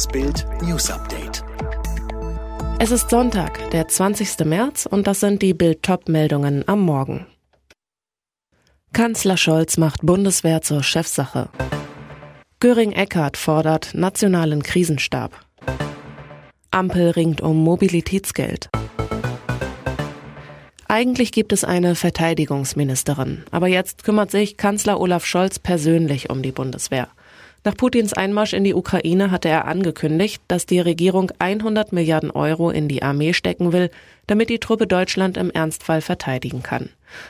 Das Bild News Update. Es ist Sonntag, der 20. März, und das sind die Bild-Top-Meldungen am Morgen. Kanzler Scholz macht Bundeswehr zur Chefsache. Göring-Eckardt fordert nationalen Krisenstab. Ampel ringt um Mobilitätsgeld. Eigentlich gibt es eine Verteidigungsministerin, aber jetzt kümmert sich Kanzler Olaf Scholz persönlich um die Bundeswehr. Nach Putins Einmarsch in die Ukraine hatte er angekündigt, dass die Regierung 100 Milliarden Euro in die Armee stecken will, damit die Truppe Deutschland im Ernstfall verteidigen kann.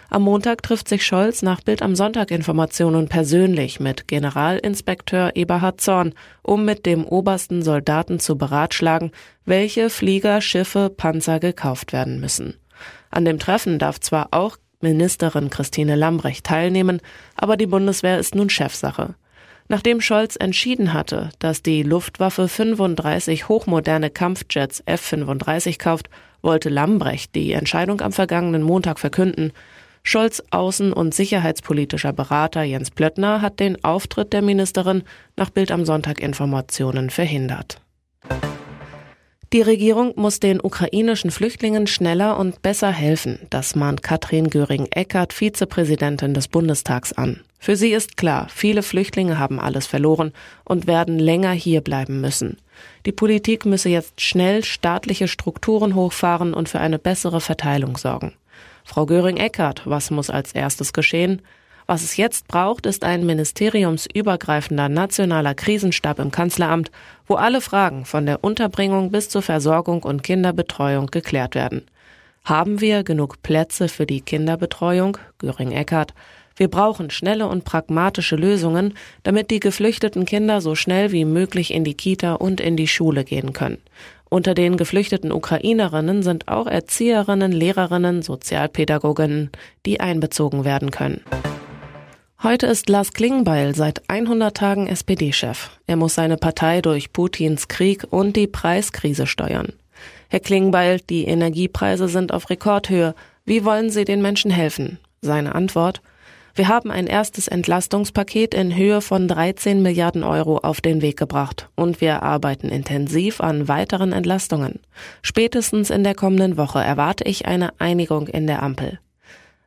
Am Montag trifft sich Scholz nach Bild am Sonntag Informationen persönlich mit Generalinspekteur Eberhard Zorn, um mit dem obersten Soldaten zu beratschlagen, welche Flieger, Schiffe, Panzer gekauft werden müssen. An dem Treffen darf zwar auch Ministerin Christine Lambrecht teilnehmen, aber die Bundeswehr ist nun Chefsache. Nachdem Scholz entschieden hatte, dass die Luftwaffe 35 hochmoderne Kampfjets F-35 kauft, wollte Lambrecht die Entscheidung am vergangenen Montag verkünden. Scholz außen- und sicherheitspolitischer Berater Jens Plöttner hat den Auftritt der Ministerin nach Bild am Sonntag Informationen verhindert. Die Regierung muss den ukrainischen Flüchtlingen schneller und besser helfen. Das mahnt Katrin Göring-Eckardt, Vizepräsidentin des Bundestags an. Für sie ist klar, viele Flüchtlinge haben alles verloren und werden länger hier bleiben müssen. Die Politik müsse jetzt schnell staatliche Strukturen hochfahren und für eine bessere Verteilung sorgen. Frau Göring-Eckardt, was muss als erstes geschehen? Was es jetzt braucht, ist ein ministeriumsübergreifender nationaler Krisenstab im Kanzleramt, wo alle Fragen von der Unterbringung bis zur Versorgung und Kinderbetreuung geklärt werden. Haben wir genug Plätze für die Kinderbetreuung? Göring Eckert. Wir brauchen schnelle und pragmatische Lösungen, damit die geflüchteten Kinder so schnell wie möglich in die Kita und in die Schule gehen können. Unter den geflüchteten Ukrainerinnen sind auch Erzieherinnen, Lehrerinnen, Sozialpädagoginnen, die einbezogen werden können. Heute ist Lars Klingbeil seit 100 Tagen SPD-Chef. Er muss seine Partei durch Putins Krieg und die Preiskrise steuern. Herr Klingbeil, die Energiepreise sind auf Rekordhöhe. Wie wollen Sie den Menschen helfen? Seine Antwort? Wir haben ein erstes Entlastungspaket in Höhe von 13 Milliarden Euro auf den Weg gebracht und wir arbeiten intensiv an weiteren Entlastungen. Spätestens in der kommenden Woche erwarte ich eine Einigung in der Ampel.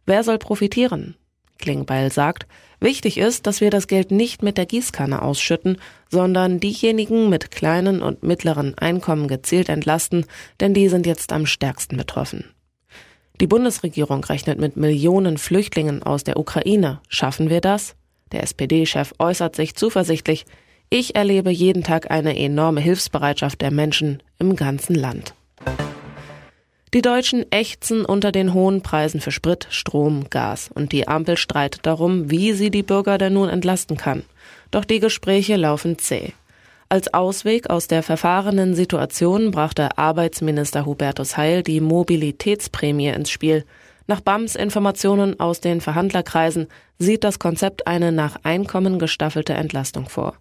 Wer soll profitieren? Klingbeil sagt, wichtig ist, dass wir das Geld nicht mit der Gießkanne ausschütten, sondern diejenigen mit kleinen und mittleren Einkommen gezielt entlasten, denn die sind jetzt am stärksten betroffen. Die Bundesregierung rechnet mit Millionen Flüchtlingen aus der Ukraine. Schaffen wir das? Der SPD-Chef äußert sich zuversichtlich, ich erlebe jeden Tag eine enorme Hilfsbereitschaft der Menschen im ganzen Land. Die Deutschen ächzen unter den hohen Preisen für Sprit, Strom, Gas und die Ampel streitet darum, wie sie die Bürger denn nun entlasten kann. Doch die Gespräche laufen zäh. Als Ausweg aus der verfahrenen Situation brachte Arbeitsminister Hubertus Heil die Mobilitätsprämie ins Spiel. Nach BAMs Informationen aus den Verhandlerkreisen sieht das Konzept eine nach Einkommen gestaffelte Entlastung vor.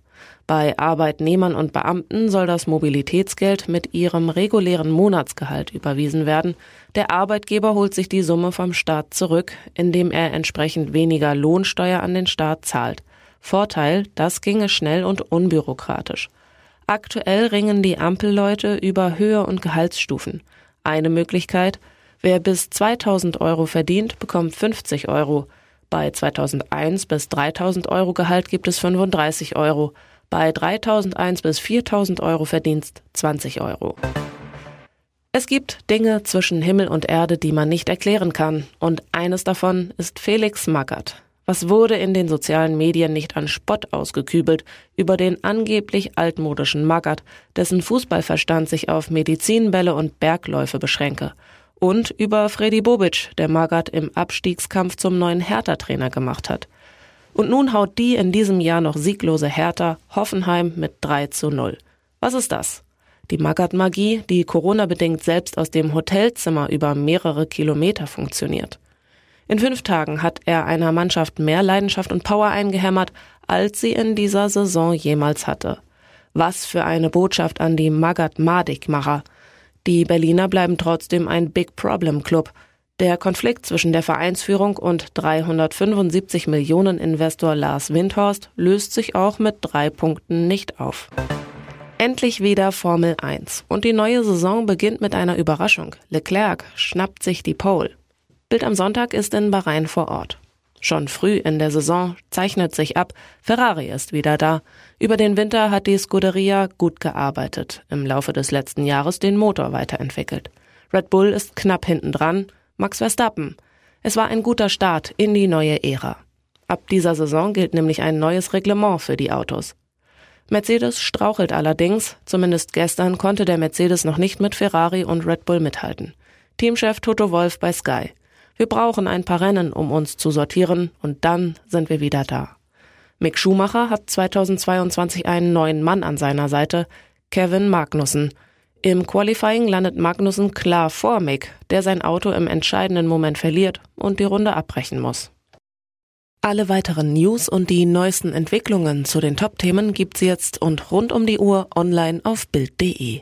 Bei Arbeitnehmern und Beamten soll das Mobilitätsgeld mit ihrem regulären Monatsgehalt überwiesen werden. Der Arbeitgeber holt sich die Summe vom Staat zurück, indem er entsprechend weniger Lohnsteuer an den Staat zahlt. Vorteil, das ginge schnell und unbürokratisch. Aktuell ringen die Ampelleute über Höhe und Gehaltsstufen. Eine Möglichkeit, wer bis 2000 Euro verdient, bekommt 50 Euro. Bei 2001 bis 3000 Euro Gehalt gibt es 35 Euro. Bei 3001 bis 4000 Euro Verdienst 20 Euro. Es gibt Dinge zwischen Himmel und Erde, die man nicht erklären kann. Und eines davon ist Felix Magath. Was wurde in den sozialen Medien nicht an Spott ausgekübelt über den angeblich altmodischen Magath, dessen Fußballverstand sich auf Medizinbälle und Bergläufe beschränke? Und über Freddy Bobic, der Magath im Abstiegskampf zum neuen Hertha-Trainer gemacht hat. Und nun haut die in diesem Jahr noch sieglose Hertha Hoffenheim mit 3 zu 0. Was ist das? Die Magath-Magie, die Corona-bedingt selbst aus dem Hotelzimmer über mehrere Kilometer funktioniert. In fünf Tagen hat er einer Mannschaft mehr Leidenschaft und Power eingehämmert, als sie in dieser Saison jemals hatte. Was für eine Botschaft an die Magath-Madig-Macher. Die Berliner bleiben trotzdem ein Big Problem Club. Der Konflikt zwischen der Vereinsführung und 375 Millionen Investor Lars Windhorst löst sich auch mit drei Punkten nicht auf. Endlich wieder Formel 1. Und die neue Saison beginnt mit einer Überraschung. Leclerc schnappt sich die Pole. Bild am Sonntag ist in Bahrain vor Ort. Schon früh in der Saison zeichnet sich ab, Ferrari ist wieder da. Über den Winter hat die Scuderia gut gearbeitet, im Laufe des letzten Jahres den Motor weiterentwickelt. Red Bull ist knapp hinten dran, Max Verstappen. Es war ein guter Start in die neue Ära. Ab dieser Saison gilt nämlich ein neues Reglement für die Autos. Mercedes strauchelt allerdings, zumindest gestern konnte der Mercedes noch nicht mit Ferrari und Red Bull mithalten. Teamchef Toto Wolf bei Sky. Wir brauchen ein paar Rennen, um uns zu sortieren, und dann sind wir wieder da. Mick Schumacher hat 2022 einen neuen Mann an seiner Seite, Kevin Magnussen. Im Qualifying landet Magnussen klar vor Mick, der sein Auto im entscheidenden Moment verliert und die Runde abbrechen muss. Alle weiteren News und die neuesten Entwicklungen zu den Top-Themen gibt's jetzt und rund um die Uhr online auf Bild.de.